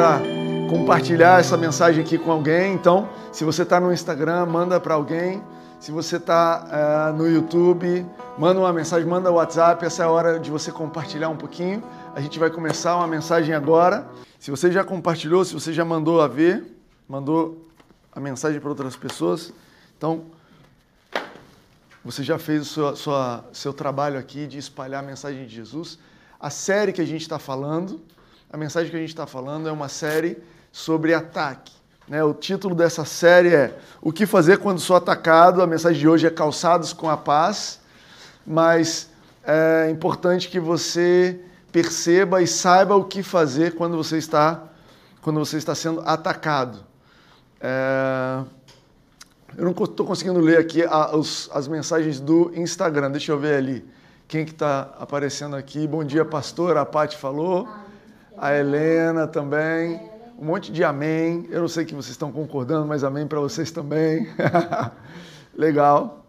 para compartilhar essa mensagem aqui com alguém. Então, se você está no Instagram, manda para alguém. Se você está uh, no YouTube, manda uma mensagem, manda o WhatsApp. Essa é a hora de você compartilhar um pouquinho. A gente vai começar uma mensagem agora. Se você já compartilhou, se você já mandou a ver, mandou a mensagem para outras pessoas, então você já fez o seu, sua, seu trabalho aqui de espalhar a mensagem de Jesus. A série que a gente está falando, a mensagem que a gente está falando é uma série sobre ataque. Né? O título dessa série é O que fazer quando sou atacado. A mensagem de hoje é Calçados com a Paz, mas é importante que você perceba e saiba o que fazer quando você está, quando você está sendo atacado. É... Eu não estou conseguindo ler aqui as mensagens do Instagram. Deixa eu ver ali. Quem que está aparecendo aqui? Bom dia, pastor. A Paty falou. A Helena também um monte de amém. Eu não sei que vocês estão concordando, mas amém para vocês também. Legal.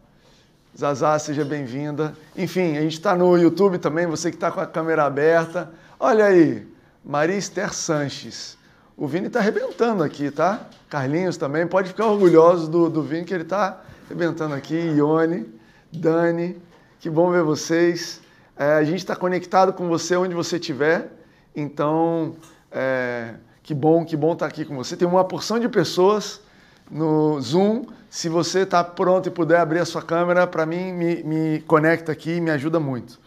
Zazá, seja bem-vinda. Enfim, a gente está no YouTube também, você que está com a câmera aberta. Olha aí, Maria Esther Sanches. O Vini está arrebentando aqui, tá? Carlinhos também, pode ficar orgulhoso do, do Vini, que ele está arrebentando aqui. Ione, Dani, que bom ver vocês. É, a gente está conectado com você onde você estiver, então... É, que bom, que bom estar aqui com você. Tem uma porção de pessoas no Zoom. Se você está pronto e puder abrir a sua câmera, para mim, me, me conecta aqui e me ajuda muito.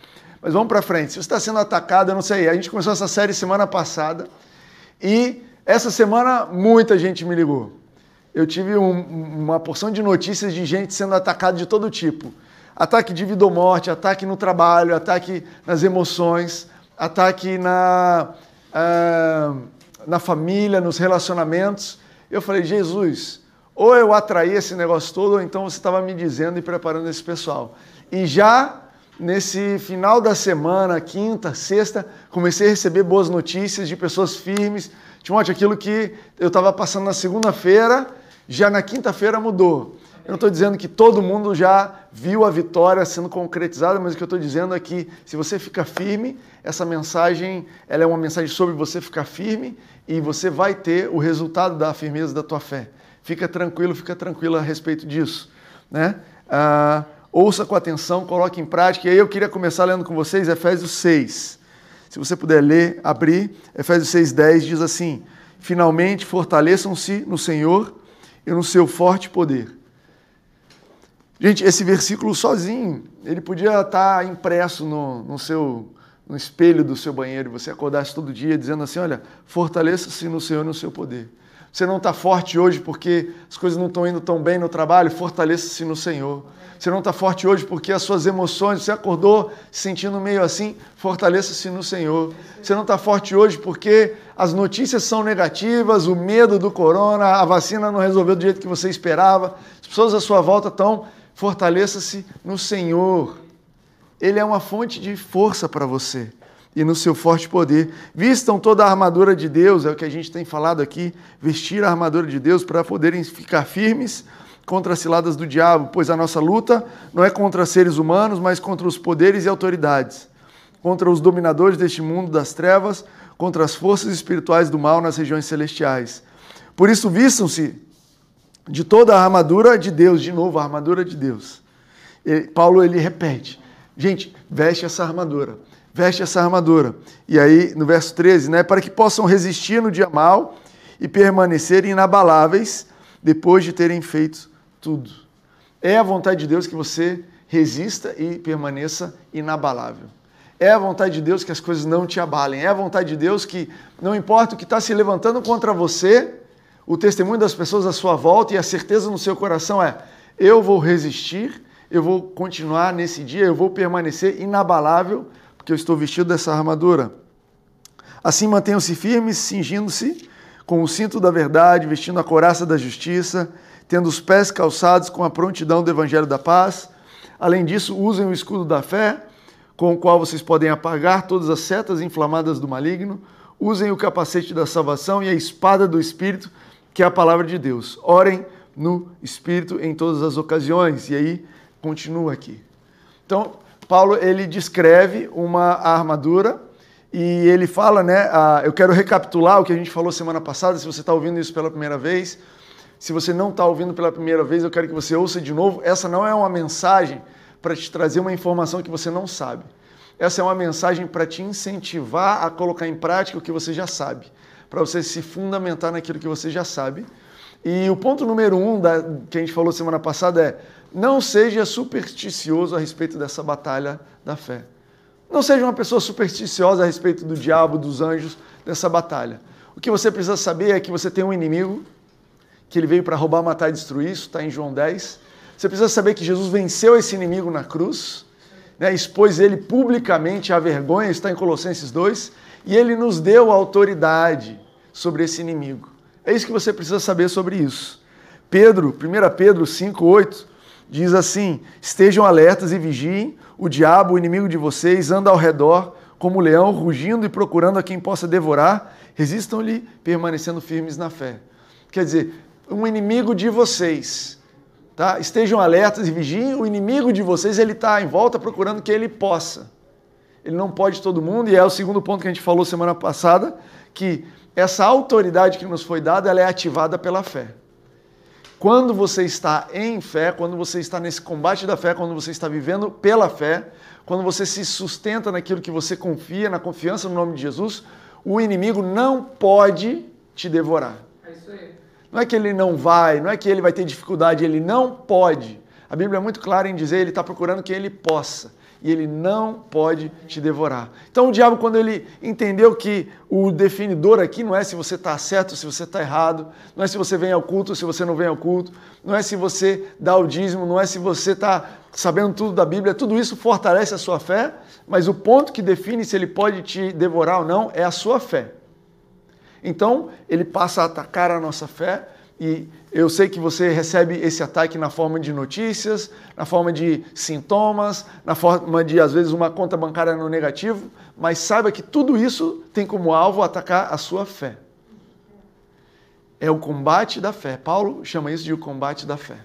Mas vamos para frente. Se você está sendo atacado, eu não sei. A gente começou essa série semana passada e essa semana muita gente me ligou. Eu tive um, uma porção de notícias de gente sendo atacada de todo tipo. Ataque de vida ou morte, ataque no trabalho, ataque nas emoções, ataque na. Uh, na família, nos relacionamentos. Eu falei, Jesus, ou eu atraí esse negócio todo, ou então você estava me dizendo e preparando esse pessoal. E já nesse final da semana, quinta, sexta, comecei a receber boas notícias de pessoas firmes. Timóteo, aquilo que eu estava passando na segunda-feira, já na quinta-feira mudou. Eu não estou dizendo que todo mundo já viu a vitória sendo concretizada, mas o que eu estou dizendo é que se você fica firme, essa mensagem ela é uma mensagem sobre você ficar firme e você vai ter o resultado da firmeza da tua fé. Fica tranquilo, fica tranquilo a respeito disso. Né? Ah, ouça com atenção, coloque em prática. E aí eu queria começar lendo com vocês Efésios 6. Se você puder ler, abrir, Efésios 6,10 diz assim: Finalmente fortaleçam-se no Senhor e no seu forte poder Gente, esse versículo sozinho, ele podia estar impresso no, no seu no espelho do seu banheiro você acordasse todo dia dizendo assim: olha, fortaleça-se no Senhor e no seu poder. Você não está forte hoje porque as coisas não estão indo tão bem no trabalho, fortaleça-se no Senhor. Você não está forte hoje porque as suas emoções, você acordou se sentindo meio assim, fortaleça-se no Senhor. Você não está forte hoje porque as notícias são negativas, o medo do corona, a vacina não resolveu do jeito que você esperava, as pessoas à sua volta estão Fortaleça-se no Senhor. Ele é uma fonte de força para você e no seu forte poder. Vistam toda a armadura de Deus, é o que a gente tem falado aqui, vestir a armadura de Deus para poderem ficar firmes contra as ciladas do diabo, pois a nossa luta não é contra seres humanos, mas contra os poderes e autoridades, contra os dominadores deste mundo das trevas, contra as forças espirituais do mal nas regiões celestiais. Por isso, vistam-se de toda a armadura de Deus, de novo, a armadura de Deus. Paulo ele repete: gente, veste essa armadura, veste essa armadura. E aí, no verso 13, né, para que possam resistir no dia mal e permanecer inabaláveis depois de terem feito tudo. É a vontade de Deus que você resista e permaneça inabalável. É a vontade de Deus que as coisas não te abalem. É a vontade de Deus que, não importa o que está se levantando contra você, o testemunho das pessoas à sua volta e a certeza no seu coração é: eu vou resistir, eu vou continuar nesse dia, eu vou permanecer inabalável, porque eu estou vestido dessa armadura. Assim mantenham-se firmes, cingindo-se com o cinto da verdade, vestindo a coraça da justiça, tendo os pés calçados com a prontidão do evangelho da paz. Além disso, usem o escudo da fé, com o qual vocês podem apagar todas as setas inflamadas do maligno. Usem o capacete da salvação e a espada do espírito, que é a palavra de Deus. Orem no Espírito em todas as ocasiões. E aí, continua aqui. Então, Paulo ele descreve uma armadura e ele fala, né? Uh, eu quero recapitular o que a gente falou semana passada, se você está ouvindo isso pela primeira vez. Se você não está ouvindo pela primeira vez, eu quero que você ouça de novo. Essa não é uma mensagem para te trazer uma informação que você não sabe. Essa é uma mensagem para te incentivar a colocar em prática o que você já sabe, para você se fundamentar naquilo que você já sabe. E o ponto número um da, que a gente falou semana passada é: não seja supersticioso a respeito dessa batalha da fé. Não seja uma pessoa supersticiosa a respeito do diabo, dos anjos, dessa batalha. O que você precisa saber é que você tem um inimigo, que ele veio para roubar, matar e destruir, isso está em João 10. Você precisa saber que Jesus venceu esse inimigo na cruz né, expôs ele publicamente à vergonha, está em Colossenses 2, e ele nos deu autoridade sobre esse inimigo. É isso que você precisa saber sobre isso. Pedro, 1 Pedro 5, 8, diz assim: Estejam alertas e vigiem, o diabo, o inimigo de vocês, anda ao redor como leão, rugindo e procurando a quem possa devorar. Resistam-lhe, permanecendo firmes na fé. Quer dizer, um inimigo de vocês Tá? Estejam alertas e vigiem. O inimigo de vocês ele está em volta procurando que ele possa. Ele não pode todo mundo e é o segundo ponto que a gente falou semana passada, que essa autoridade que nos foi dada ela é ativada pela fé. Quando você está em fé, quando você está nesse combate da fé, quando você está vivendo pela fé, quando você se sustenta naquilo que você confia, na confiança no nome de Jesus, o inimigo não pode te devorar. É isso aí. Não é que ele não vai, não é que ele vai ter dificuldade, ele não pode. A Bíblia é muito clara em dizer, ele está procurando que ele possa. E ele não pode te devorar. Então o diabo, quando ele entendeu que o definidor aqui não é se você está certo ou se você está errado, não é se você vem ao culto ou se você não vem ao culto, não é se você dá o dízimo, não é se você está sabendo tudo da Bíblia, tudo isso fortalece a sua fé, mas o ponto que define se ele pode te devorar ou não é a sua fé. Então, ele passa a atacar a nossa fé e eu sei que você recebe esse ataque na forma de notícias, na forma de sintomas, na forma de, às vezes, uma conta bancária no negativo, mas saiba que tudo isso tem como alvo atacar a sua fé. É o combate da fé. Paulo chama isso de o combate da fé.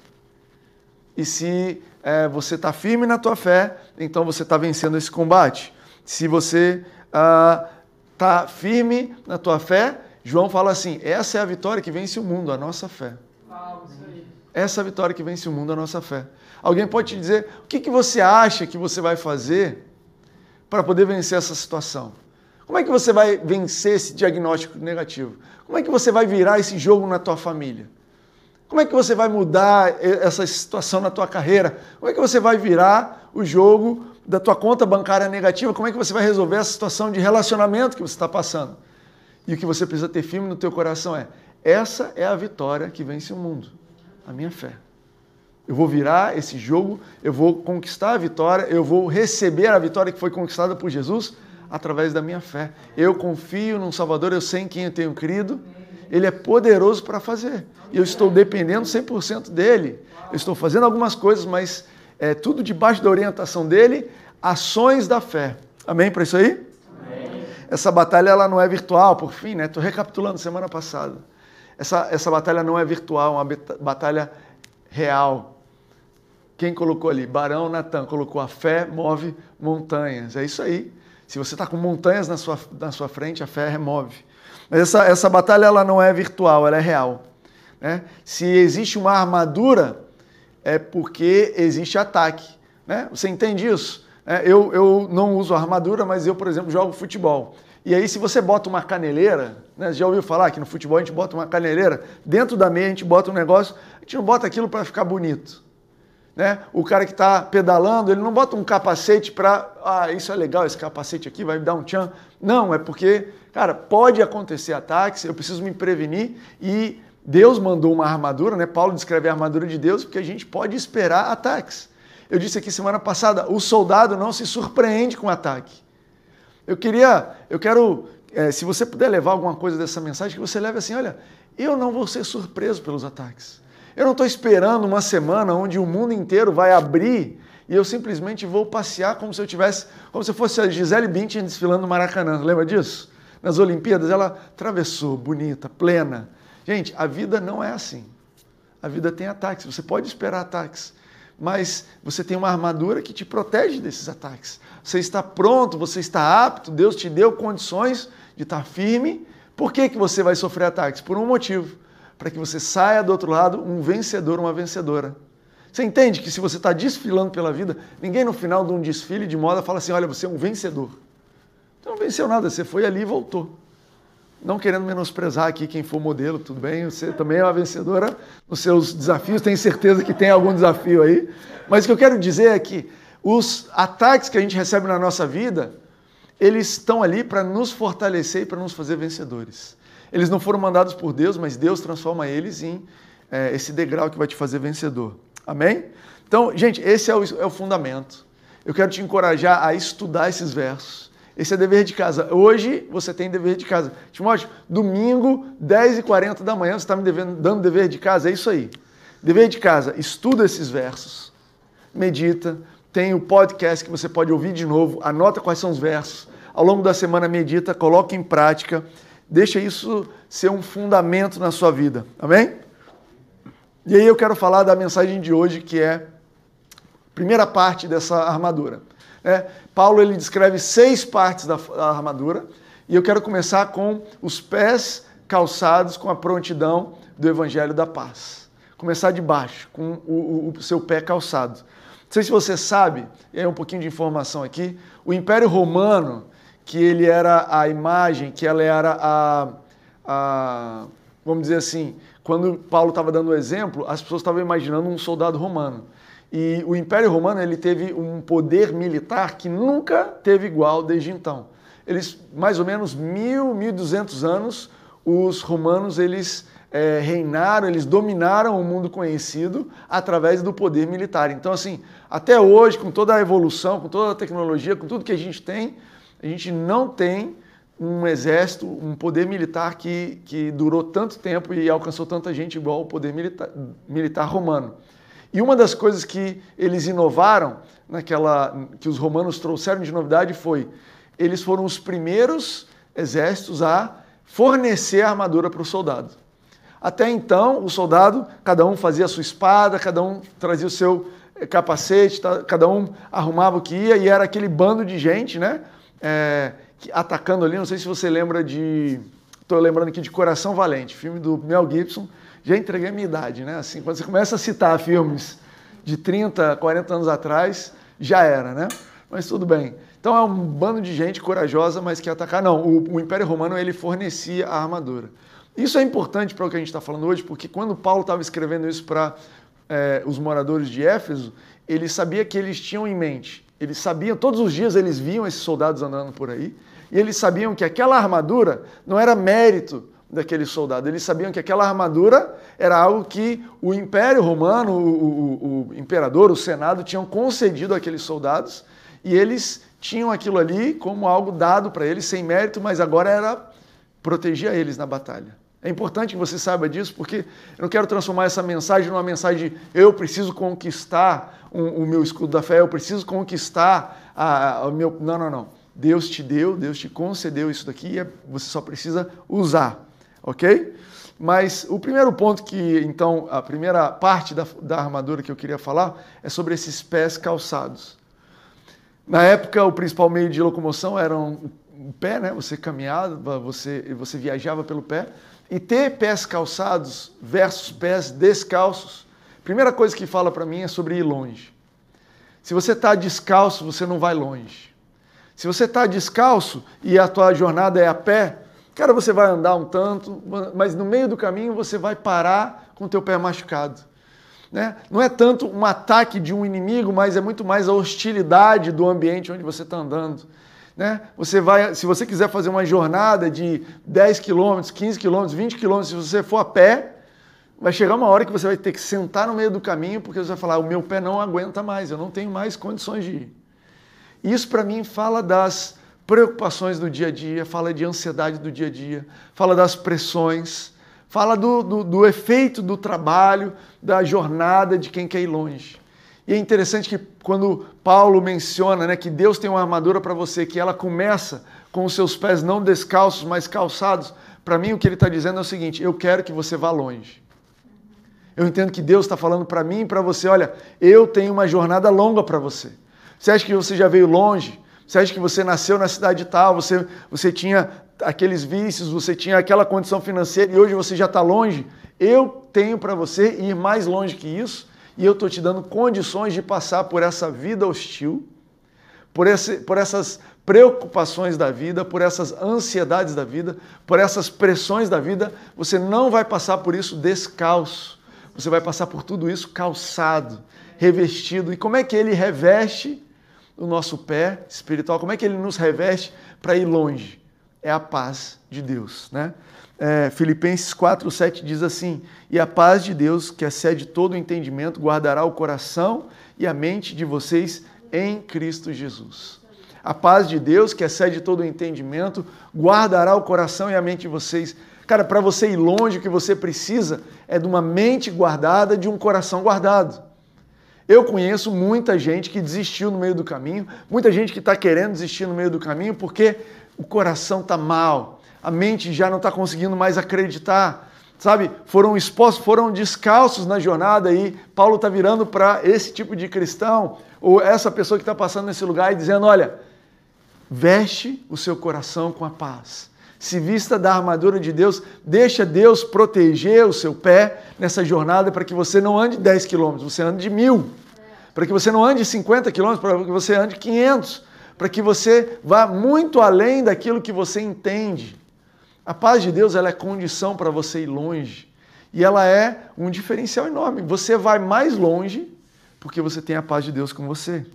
E se é, você está firme na tua fé, então você está vencendo esse combate. Se você está ah, firme na tua fé, João fala assim: essa é a vitória que vence o mundo, a nossa fé. Essa é vitória que vence o mundo, a nossa fé. Alguém pode te dizer o que, que você acha que você vai fazer para poder vencer essa situação? Como é que você vai vencer esse diagnóstico negativo? Como é que você vai virar esse jogo na tua família? Como é que você vai mudar essa situação na tua carreira? Como é que você vai virar o jogo da tua conta bancária negativa? Como é que você vai resolver essa situação de relacionamento que você está passando? E o que você precisa ter firme no teu coração é: essa é a vitória que vence o mundo, a minha fé. Eu vou virar esse jogo, eu vou conquistar a vitória, eu vou receber a vitória que foi conquistada por Jesus através da minha fé. Eu confio num Salvador, eu sei em quem eu tenho crido, ele é poderoso para fazer. E eu estou dependendo 100% dele. Eu estou fazendo algumas coisas, mas é tudo debaixo da orientação dele, ações da fé. Amém para isso aí? essa batalha ela não é virtual, por fim, né? Estou recapitulando semana passada. Essa, essa batalha não é virtual, é uma batalha real. Quem colocou ali? Barão Natan colocou a fé move montanhas. É isso aí. Se você está com montanhas na sua, na sua frente, a fé remove. Mas essa, essa batalha ela não é virtual, ela é real. Né? Se existe uma armadura, é porque existe ataque. Né? Você entende isso? É, eu, eu não uso armadura, mas eu, por exemplo, jogo futebol. E aí, se você bota uma caneleira, né, já ouviu falar que no futebol a gente bota uma caneleira, dentro da meia a gente bota um negócio, a gente não bota aquilo para ficar bonito. Né? O cara que está pedalando, ele não bota um capacete para, ah, isso é legal, esse capacete aqui vai me dar um tchan. Não, é porque, cara, pode acontecer ataques, eu preciso me prevenir e Deus mandou uma armadura, né? Paulo descreve a armadura de Deus porque a gente pode esperar ataques. Eu disse aqui semana passada, o soldado não se surpreende com ataque. Eu queria, eu quero, é, se você puder levar alguma coisa dessa mensagem, que você leve assim, olha, eu não vou ser surpreso pelos ataques. Eu não estou esperando uma semana onde o mundo inteiro vai abrir e eu simplesmente vou passear como se eu tivesse, como se fosse a Gisele Bündchen desfilando no Maracanã. Lembra disso? Nas Olimpíadas ela atravessou, bonita, plena. Gente, a vida não é assim. A vida tem ataques. Você pode esperar ataques. mas você tem uma armadura que te protege desses ataques. Você está pronto, você está apto, Deus te deu condições de estar firme. Por que, que você vai sofrer ataques? Por um motivo: para que você saia do outro lado um vencedor, uma vencedora. Você entende que se você está desfilando pela vida, ninguém no final de um desfile de moda fala assim: olha, você é um vencedor. Você não venceu nada, você foi ali e voltou. Não querendo menosprezar aqui quem for modelo, tudo bem? Você também é uma vencedora nos seus desafios, tenho certeza que tem algum desafio aí. Mas o que eu quero dizer é que os ataques que a gente recebe na nossa vida, eles estão ali para nos fortalecer e para nos fazer vencedores. Eles não foram mandados por Deus, mas Deus transforma eles em é, esse degrau que vai te fazer vencedor. Amém? Então, gente, esse é o, é o fundamento. Eu quero te encorajar a estudar esses versos esse é dever de casa. Hoje você tem dever de casa. Timóteo, domingo, 10h40 da manhã, você está me devendo, dando dever de casa? É isso aí. Dever de casa, estuda esses versos, medita, tem o podcast que você pode ouvir de novo, anota quais são os versos. Ao longo da semana, medita, coloque em prática, deixa isso ser um fundamento na sua vida. Amém? E aí eu quero falar da mensagem de hoje, que é a primeira parte dessa armadura. É, Paulo ele descreve seis partes da, da armadura e eu quero começar com os pés calçados com a prontidão do Evangelho da Paz. Começar de baixo, com o, o, o seu pé calçado. Não sei se você sabe, aí um pouquinho de informação aqui, o Império Romano, que ele era a imagem, que ela era a, a vamos dizer assim, quando Paulo estava dando o exemplo, as pessoas estavam imaginando um soldado romano. E o Império Romano ele teve um poder militar que nunca teve igual desde então. Eles, mais ou menos mil, mil duzentos anos, os romanos eles é, reinaram, eles dominaram o mundo conhecido através do poder militar. Então, assim, até hoje, com toda a evolução, com toda a tecnologia, com tudo que a gente tem, a gente não tem um exército, um poder militar que, que durou tanto tempo e alcançou tanta gente igual o poder militar, militar romano. E uma das coisas que eles inovaram, naquela que os romanos trouxeram de novidade foi eles foram os primeiros exércitos a fornecer armadura para o soldado. Até então, o soldado, cada um fazia a sua espada, cada um trazia o seu eh, capacete, cada um arrumava o que ia, e era aquele bando de gente, né? É, atacando ali. Não sei se você lembra de. Estou lembrando aqui de Coração Valente, filme do Mel Gibson, já entreguei a minha idade, né? Assim, quando você começa a citar filmes de 30, 40 anos atrás, já era, né? Mas tudo bem. Então é um bando de gente corajosa, mas que atacar. Não, o, o Império Romano ele fornecia a armadura. Isso é importante para o que a gente está falando hoje, porque quando Paulo estava escrevendo isso para é, os moradores de Éfeso, ele sabia que eles tinham em mente. Eles sabiam, todos os dias eles viam esses soldados andando por aí, e eles sabiam que aquela armadura não era mérito daquele soldado. Eles sabiam que aquela armadura era algo que o Império Romano, o, o, o imperador, o Senado tinham concedido àqueles soldados e eles tinham aquilo ali como algo dado para eles sem mérito, mas agora era proteger eles na batalha. É importante que você saiba disso, porque eu não quero transformar essa mensagem numa mensagem de eu preciso conquistar um, o meu escudo da fé, eu preciso conquistar o meu. Não, não, não. Deus te deu, Deus te concedeu isso daqui e é, você só precisa usar ok? Mas o primeiro ponto que, então, a primeira parte da, da armadura que eu queria falar é sobre esses pés calçados. Na época, o principal meio de locomoção era o pé, né? Você caminhava, você, você viajava pelo pé. E ter pés calçados versus pés descalços, primeira coisa que fala para mim é sobre ir longe. Se você está descalço, você não vai longe. Se você está descalço e a tua jornada é a pé, Cara, você vai andar um tanto, mas no meio do caminho você vai parar com o teu pé machucado. Né? Não é tanto um ataque de um inimigo, mas é muito mais a hostilidade do ambiente onde você está andando. Né? Você vai, se você quiser fazer uma jornada de 10 quilômetros, 15 quilômetros, 20 quilômetros, se você for a pé, vai chegar uma hora que você vai ter que sentar no meio do caminho, porque você vai falar: o meu pé não aguenta mais, eu não tenho mais condições de ir. Isso para mim fala das preocupações do dia a dia, fala de ansiedade do dia a dia, fala das pressões, fala do, do, do efeito do trabalho, da jornada de quem quer ir longe. E é interessante que quando Paulo menciona né, que Deus tem uma armadura para você, que ela começa com os seus pés não descalços, mas calçados, para mim o que ele está dizendo é o seguinte: eu quero que você vá longe. Eu entendo que Deus está falando para mim e para você: olha, eu tenho uma jornada longa para você. Você acha que você já veio longe? Você acha que você nasceu na cidade tal, você, você tinha aqueles vícios, você tinha aquela condição financeira e hoje você já está longe? Eu tenho para você ir mais longe que isso e eu estou te dando condições de passar por essa vida hostil, por, esse, por essas preocupações da vida, por essas ansiedades da vida, por essas pressões da vida. Você não vai passar por isso descalço. Você vai passar por tudo isso calçado, revestido. E como é que ele reveste? o nosso pé espiritual, como é que ele nos reveste para ir longe? É a paz de Deus, né? É, Filipenses 4, 7 diz assim: E a paz de Deus, que excede todo o entendimento, guardará o coração e a mente de vocês em Cristo Jesus. A paz de Deus, que excede todo o entendimento, guardará o coração e a mente de vocês. Cara, para você ir longe, o que você precisa é de uma mente guardada, de um coração guardado. Eu conheço muita gente que desistiu no meio do caminho, muita gente que está querendo desistir no meio do caminho porque o coração está mal, a mente já não está conseguindo mais acreditar, sabe? Foram expostos, foram descalços na jornada e Paulo está virando para esse tipo de cristão ou essa pessoa que está passando nesse lugar e dizendo: olha, veste o seu coração com a paz. Se vista da armadura de Deus, deixa Deus proteger o seu pé nessa jornada para que você não ande 10 quilômetros, você ande de mil para que você não ande 50 quilômetros, para que você ande 500, para que você vá muito além daquilo que você entende. A paz de Deus ela é condição para você ir longe e ela é um diferencial enorme. Você vai mais longe porque você tem a paz de Deus com você.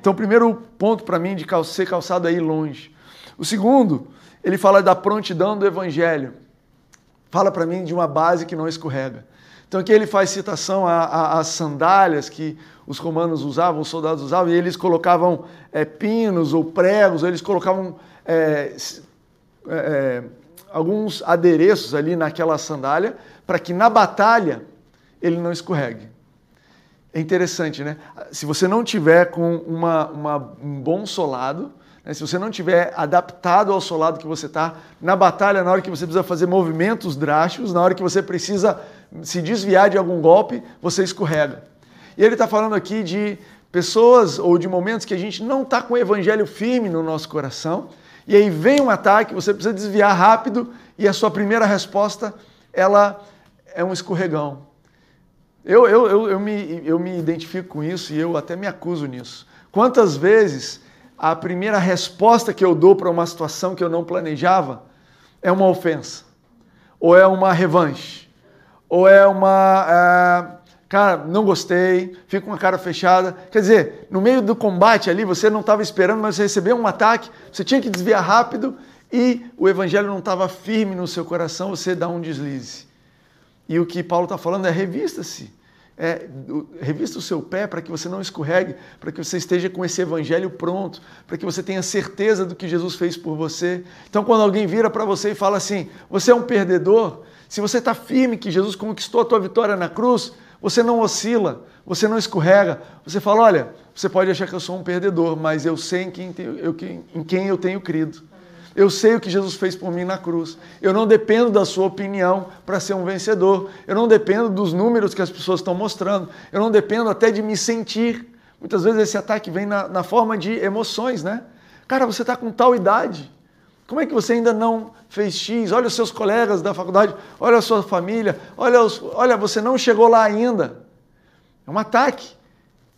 Então, o primeiro ponto para mim de ser calçado é ir longe. O segundo, ele fala da prontidão do evangelho. Fala para mim de uma base que não escorrega. Então aqui ele faz citação às sandálias que os romanos usavam, os soldados usavam, e eles colocavam é, pinos ou pregos, ou eles colocavam é, é, alguns adereços ali naquela sandália para que na batalha ele não escorregue. É interessante, né? Se você não tiver com uma, uma um bom solado, né? se você não tiver adaptado ao solado que você está, na batalha, na hora que você precisa fazer movimentos drásticos, na hora que você precisa se desviar de algum golpe, você escorrega. E ele está falando aqui de pessoas ou de momentos que a gente não está com o evangelho firme no nosso coração, e aí vem um ataque, você precisa desviar rápido, e a sua primeira resposta, ela é um escorregão. Eu, eu, eu, eu, me, eu me identifico com isso e eu até me acuso nisso. Quantas vezes a primeira resposta que eu dou para uma situação que eu não planejava é uma ofensa, ou é uma revanche, ou é uma. Cara, não gostei, fico com a cara fechada. Quer dizer, no meio do combate ali, você não estava esperando, mas você recebeu um ataque, você tinha que desviar rápido e o evangelho não estava firme no seu coração, você dá um deslize. E o que Paulo está falando é revista-se. É, revista o seu pé para que você não escorregue, para que você esteja com esse evangelho pronto, para que você tenha certeza do que Jesus fez por você. Então, quando alguém vira para você e fala assim: você é um perdedor, se você está firme que Jesus conquistou a tua vitória na cruz, você não oscila, você não escorrega. Você fala: olha, você pode achar que eu sou um perdedor, mas eu sei em quem, eu, em quem eu tenho crido. Eu sei o que Jesus fez por mim na cruz. Eu não dependo da sua opinião para ser um vencedor. Eu não dependo dos números que as pessoas estão mostrando. Eu não dependo até de me sentir. Muitas vezes esse ataque vem na, na forma de emoções, né? Cara, você está com tal idade. Como é que você ainda não fez X? Olha os seus colegas da faculdade, olha a sua família, olha, os, olha você não chegou lá ainda. É um ataque.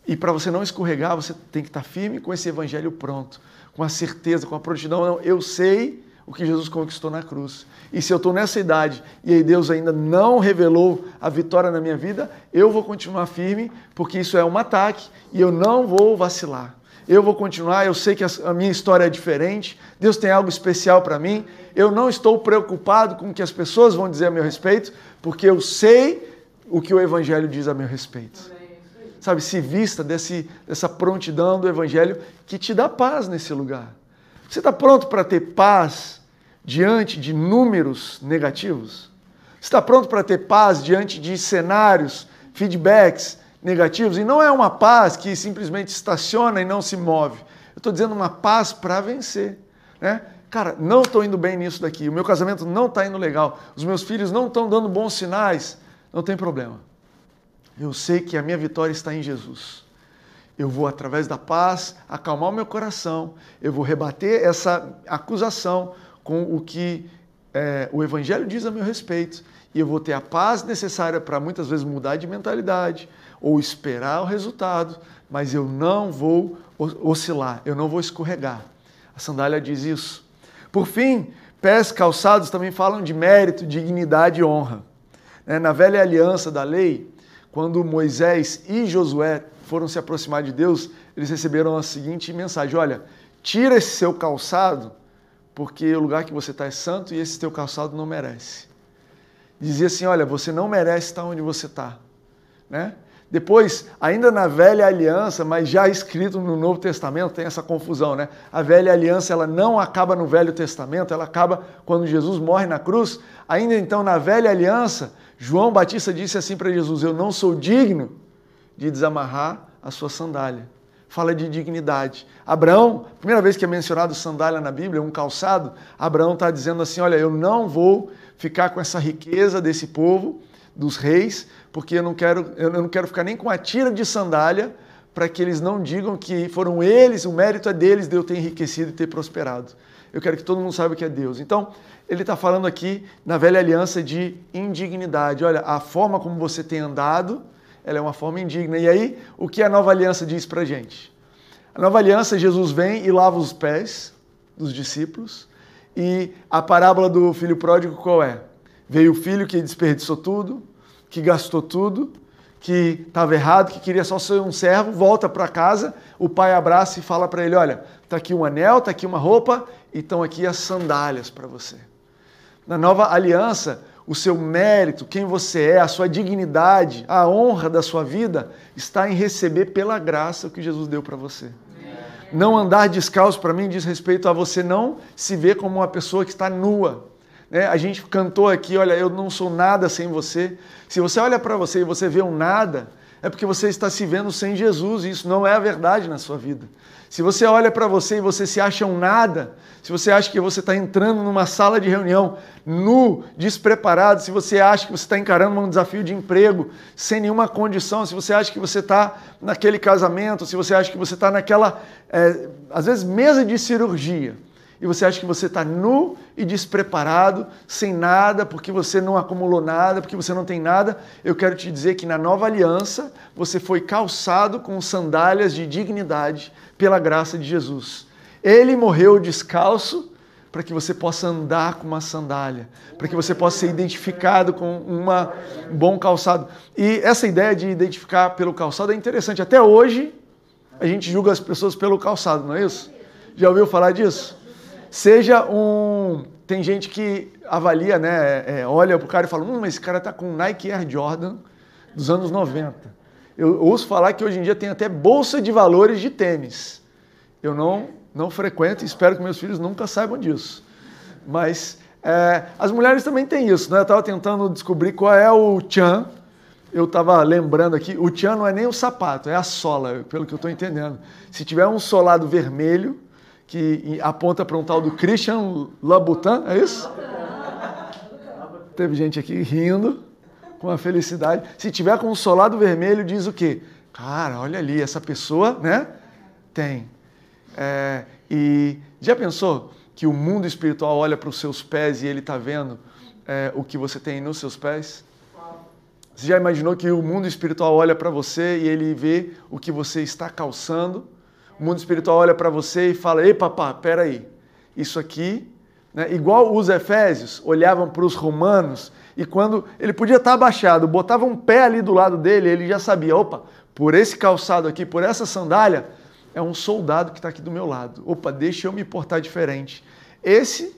E para você não escorregar, você tem que estar firme com esse evangelho pronto, com a certeza, com a prontidão. Não, eu sei o que Jesus conquistou na cruz. E se eu estou nessa idade e aí Deus ainda não revelou a vitória na minha vida, eu vou continuar firme, porque isso é um ataque e eu não vou vacilar eu vou continuar, eu sei que a minha história é diferente, Deus tem algo especial para mim, eu não estou preocupado com o que as pessoas vão dizer a meu respeito, porque eu sei o que o Evangelho diz a meu respeito. Sabe, se vista desse, dessa prontidão do Evangelho que te dá paz nesse lugar. Você está pronto para ter paz diante de números negativos? Você está pronto para ter paz diante de cenários, feedbacks, negativos. E não é uma paz que simplesmente estaciona e não se move. Eu estou dizendo uma paz para vencer. Né? Cara, não estou indo bem nisso daqui. O meu casamento não está indo legal. Os meus filhos não estão dando bons sinais. Não tem problema. Eu sei que a minha vitória está em Jesus. Eu vou, através da paz, acalmar o meu coração. Eu vou rebater essa acusação com o que é, o Evangelho diz a meu respeito. E eu vou ter a paz necessária para muitas vezes mudar de mentalidade ou esperar o resultado, mas eu não vou oscilar, eu não vou escorregar. A sandália diz isso. Por fim, pés calçados também falam de mérito, dignidade e honra. Né, na velha aliança da lei, quando Moisés e Josué foram se aproximar de Deus, eles receberam a seguinte mensagem: Olha, tira esse seu calçado, porque o lugar que você está é santo e esse teu calçado não merece. Dizia assim: Olha, você não merece estar onde você está. Né? Depois, ainda na velha aliança, mas já escrito no Novo Testamento, tem essa confusão, né? A velha aliança ela não acaba no Velho Testamento, ela acaba quando Jesus morre na cruz. Ainda então, na velha aliança, João Batista disse assim para Jesus: Eu não sou digno de desamarrar a sua sandália. Fala de dignidade. Abraão, primeira vez que é mencionado sandália na Bíblia, um calçado, Abraão está dizendo assim: Olha, eu não vou ficar com essa riqueza desse povo dos reis, porque eu não quero, eu não quero ficar nem com a tira de sandália para que eles não digam que foram eles, o mérito é deles de eu ter enriquecido e ter prosperado. Eu quero que todo mundo saiba que é Deus. Então, ele está falando aqui na velha aliança de indignidade. Olha, a forma como você tem andado, ela é uma forma indigna. E aí, o que a nova aliança diz para gente? A nova aliança, Jesus vem e lava os pés dos discípulos. E a parábola do filho pródigo qual é? Veio o filho que desperdiçou tudo, que gastou tudo, que estava errado, que queria só ser um servo, volta para casa, o pai abraça e fala para ele: Olha, está aqui um anel, está aqui uma roupa e estão aqui as sandálias para você. Na nova aliança, o seu mérito, quem você é, a sua dignidade, a honra da sua vida está em receber pela graça o que Jesus deu para você. Não andar descalço para mim diz respeito a você não se ver como uma pessoa que está nua, né? A gente cantou aqui, olha, eu não sou nada sem você. Se você olha para você e você vê um nada, é porque você está se vendo sem Jesus, e isso não é a verdade na sua vida. Se você olha para você e você se acha um nada, se você acha que você está entrando numa sala de reunião nu, despreparado, se você acha que você está encarando um desafio de emprego sem nenhuma condição, se você acha que você está naquele casamento, se você acha que você está naquela, é, às vezes, mesa de cirurgia, e você acha que você está nu e despreparado, sem nada, porque você não acumulou nada, porque você não tem nada, eu quero te dizer que na nova aliança você foi calçado com sandálias de dignidade pela graça de Jesus. Ele morreu descalço para que você possa andar com uma sandália, para que você possa ser identificado com um bom calçado. E essa ideia de identificar pelo calçado é interessante. Até hoje, a gente julga as pessoas pelo calçado, não é isso? Já ouviu falar disso? Seja um. Tem gente que avalia, né? É, olha pro cara e fala: hum, mas esse cara tá com Nike Air Jordan dos anos 90. Eu ouço falar que hoje em dia tem até bolsa de valores de tênis. Eu não, não frequento e espero que meus filhos nunca saibam disso. Mas é, as mulheres também têm isso, né? Eu estava tentando descobrir qual é o Chan. Eu estava lembrando aqui, o Chan não é nem o sapato, é a sola, pelo que eu estou entendendo. Se tiver um solado vermelho, que aponta para um tal do Christian Labutan, é isso? Teve gente aqui rindo com a felicidade. Se tiver com um solado vermelho, diz o quê? Cara, olha ali, essa pessoa, né? Tem. É, e já pensou que o mundo espiritual olha para os seus pés e ele está vendo é, o que você tem nos seus pés? Você já imaginou que o mundo espiritual olha para você e ele vê o que você está calçando? O mundo espiritual olha para você e fala: Ei, papá, peraí, isso aqui, né? igual os efésios olhavam para os romanos e quando ele podia estar abaixado, botava um pé ali do lado dele, ele já sabia: opa, por esse calçado aqui, por essa sandália, é um soldado que está aqui do meu lado. Opa, deixa eu me portar diferente. Esse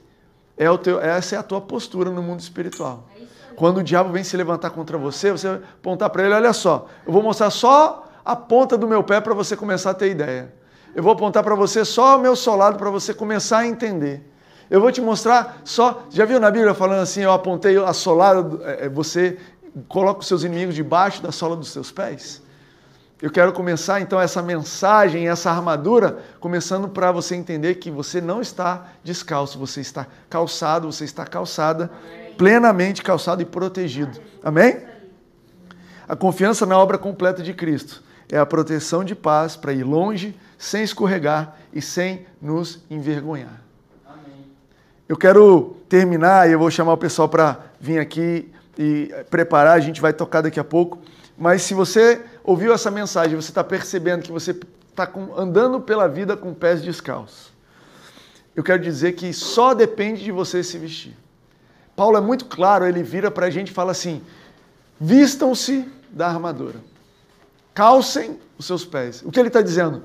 é o teu, essa é a tua postura no mundo espiritual. Quando o diabo vem se levantar contra você, você vai apontar para ele: olha só, eu vou mostrar só a ponta do meu pé para você começar a ter ideia. Eu vou apontar para você só o meu solado para você começar a entender. Eu vou te mostrar só. Já viu na Bíblia falando assim? Eu apontei a solada, é, é, você coloca os seus inimigos debaixo da sola dos seus pés. Eu quero começar então essa mensagem, essa armadura, começando para você entender que você não está descalço, você está calçado, você está calçada, plenamente calçado e protegido. Amém? A confiança na obra completa de Cristo é a proteção de paz para ir longe, sem escorregar e sem nos envergonhar. Amém. Eu quero terminar e eu vou chamar o pessoal para vir aqui e preparar, a gente vai tocar daqui a pouco. Mas se você ouviu essa mensagem, você está percebendo que você está andando pela vida com pés descalços. Eu quero dizer que só depende de você se vestir. Paulo é muito claro, ele vira para a gente e fala assim: vistam-se da armadura, calcem os seus pés. O que ele está dizendo?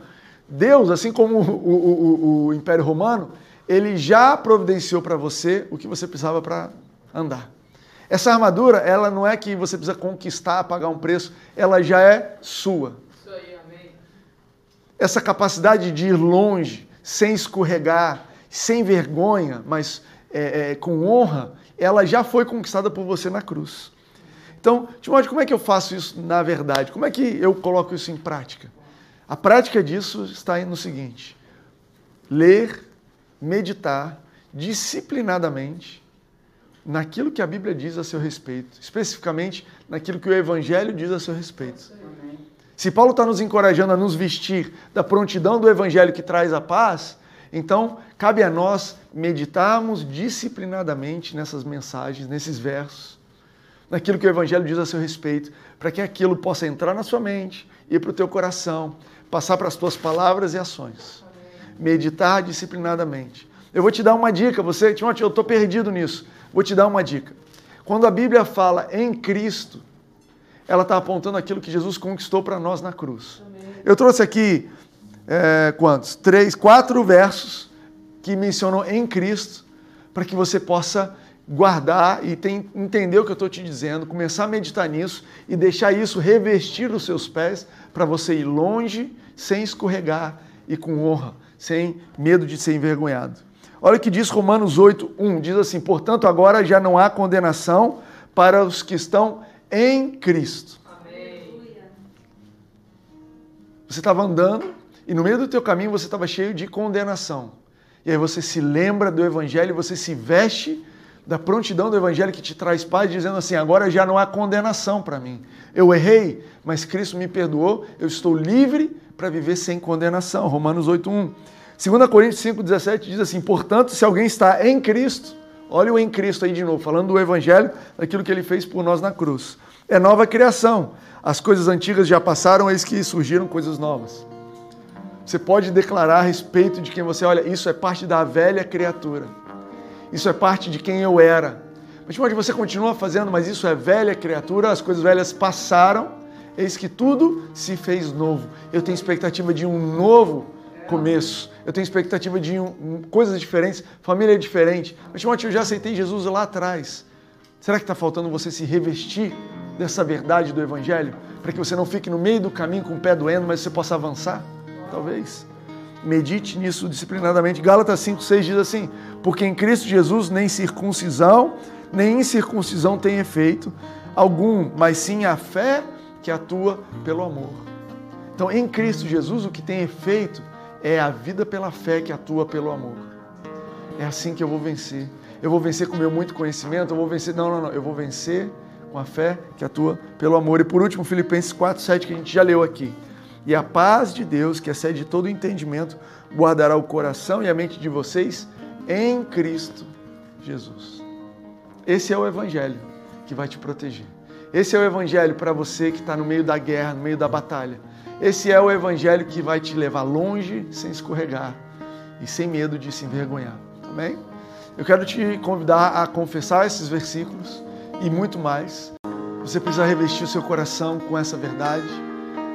Deus, assim como o, o, o, Império Romano, ele já providenciou para você o que você precisava para andar. Essa armadura, ela não é que você precisa conquistar, pagar um preço, ela já é sua. Isso aí, amém. Essa capacidade de ir longe, sem escorregar, sem vergonha, mas é, é, com honra, ela já foi conquistada por você na cruz. Então, Timóteo, como é que eu faço isso na verdade? Como é que eu coloco isso em prática? A prática disso está no seguinte: ler, meditar disciplinadamente naquilo que a Bíblia diz a seu respeito, especificamente naquilo que o Evangelho diz a seu respeito. Se Paulo está nos encorajando a nos vestir da prontidão do Evangelho que traz a paz, então cabe a nós meditarmos disciplinadamente nessas mensagens, nesses versos, naquilo que o Evangelho diz a seu respeito, para que aquilo possa entrar na sua mente, ir para o teu coração, passar para as tuas palavras e ações. Meditar disciplinadamente. Eu vou te dar uma dica, você, Timóteo, eu estou perdido nisso. Vou te dar uma dica. Quando a Bíblia fala em Cristo, ela está apontando aquilo que Jesus conquistou para nós na cruz. Eu trouxe aqui é, quantos? Três, quatro versos que mencionam em Cristo, para que você possa guardar e tem, entender o que eu estou te dizendo, começar a meditar nisso e deixar isso revestir os seus pés para você ir longe, sem escorregar e com honra, sem medo de ser envergonhado. Olha o que diz Romanos 8, 1. Diz assim: Portanto, agora já não há condenação para os que estão em Cristo. Amém. Você estava andando e no meio do teu caminho você estava cheio de condenação. E aí você se lembra do Evangelho, você se veste da prontidão do Evangelho que te traz paz, dizendo assim: agora já não há condenação para mim. Eu errei, mas Cristo me perdoou, eu estou livre para viver sem condenação. Romanos 8, 1. 2 Coríntios 5,17 diz assim: portanto, se alguém está em Cristo, olha o em Cristo aí de novo, falando do Evangelho, daquilo que ele fez por nós na cruz. É nova criação. As coisas antigas já passaram, eis que surgiram coisas novas. Você pode declarar a respeito de quem você olha, isso é parte da velha criatura. Isso é parte de quem eu era. Mas pode você continua fazendo, mas isso é velha criatura, as coisas velhas passaram, eis que tudo se fez novo. Eu tenho expectativa de um novo começo. Eu tenho expectativa de um, coisas diferentes, família diferente. Mas, Timóteo, eu já aceitei Jesus lá atrás. Será que está faltando você se revestir dessa verdade do Evangelho? Para que você não fique no meio do caminho com o pé doendo, mas você possa avançar? Talvez. Medite nisso disciplinadamente. Gálatas 5,6 diz assim: Porque em Cristo Jesus nem circuncisão, nem incircuncisão tem efeito algum, mas sim a fé que atua pelo amor. Então, em Cristo Jesus, o que tem efeito é a vida pela fé que atua pelo amor. É assim que eu vou vencer. Eu vou vencer com meu muito conhecimento, eu vou vencer. Não, não, não. Eu vou vencer com a fé que atua pelo amor. E por último, Filipenses 4, 7, que a gente já leu aqui. E a paz de Deus, que excede todo entendimento, guardará o coração e a mente de vocês em Cristo Jesus. Esse é o Evangelho que vai te proteger. Esse é o Evangelho para você que está no meio da guerra, no meio da batalha. Esse é o evangelho que vai te levar longe sem escorregar e sem medo de se envergonhar. Amém? Eu quero te convidar a confessar esses versículos e muito mais. Você precisa revestir o seu coração com essa verdade.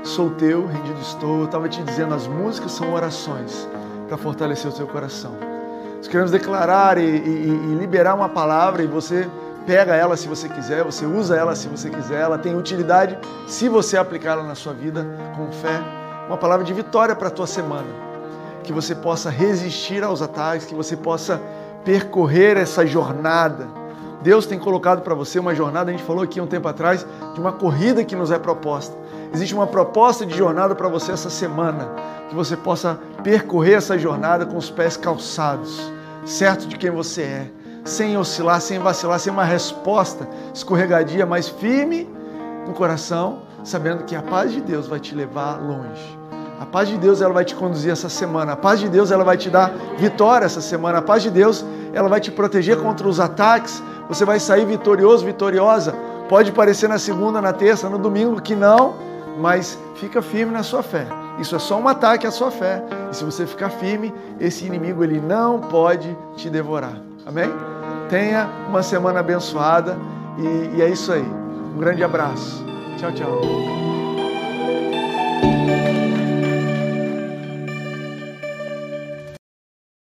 Sou teu, rendido estou. Eu estava te dizendo, as músicas são orações para fortalecer o seu coração. Nós queremos declarar e, e, e liberar uma palavra e você pega ela se você quiser, você usa ela se você quiser, ela tem utilidade se você aplicá-la na sua vida com fé. Uma palavra de vitória para a tua semana. Que você possa resistir aos ataques, que você possa percorrer essa jornada. Deus tem colocado para você uma jornada, a gente falou aqui um tempo atrás, de uma corrida que nos é proposta. Existe uma proposta de jornada para você essa semana, que você possa percorrer essa jornada com os pés calçados, certo de quem você é sem oscilar, sem vacilar, sem uma resposta escorregadia, mas firme no coração, sabendo que a paz de Deus vai te levar longe. A paz de Deus ela vai te conduzir essa semana. A paz de Deus ela vai te dar vitória essa semana. A paz de Deus ela vai te proteger contra os ataques. Você vai sair vitorioso, vitoriosa. Pode parecer na segunda, na terça, no domingo que não, mas fica firme na sua fé. Isso é só um ataque à sua fé. E se você ficar firme, esse inimigo ele não pode te devorar. Amém? Tenha uma semana abençoada e, e é isso aí. Um grande abraço. Tchau, tchau.